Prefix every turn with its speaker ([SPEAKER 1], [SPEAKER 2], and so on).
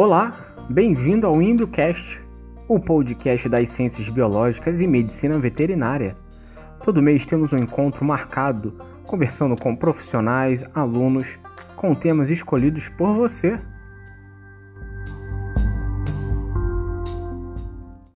[SPEAKER 1] Olá, bem-vindo ao ImbioCast, o podcast das ciências biológicas e medicina veterinária. Todo mês temos um encontro marcado, conversando com profissionais, alunos, com temas escolhidos por você.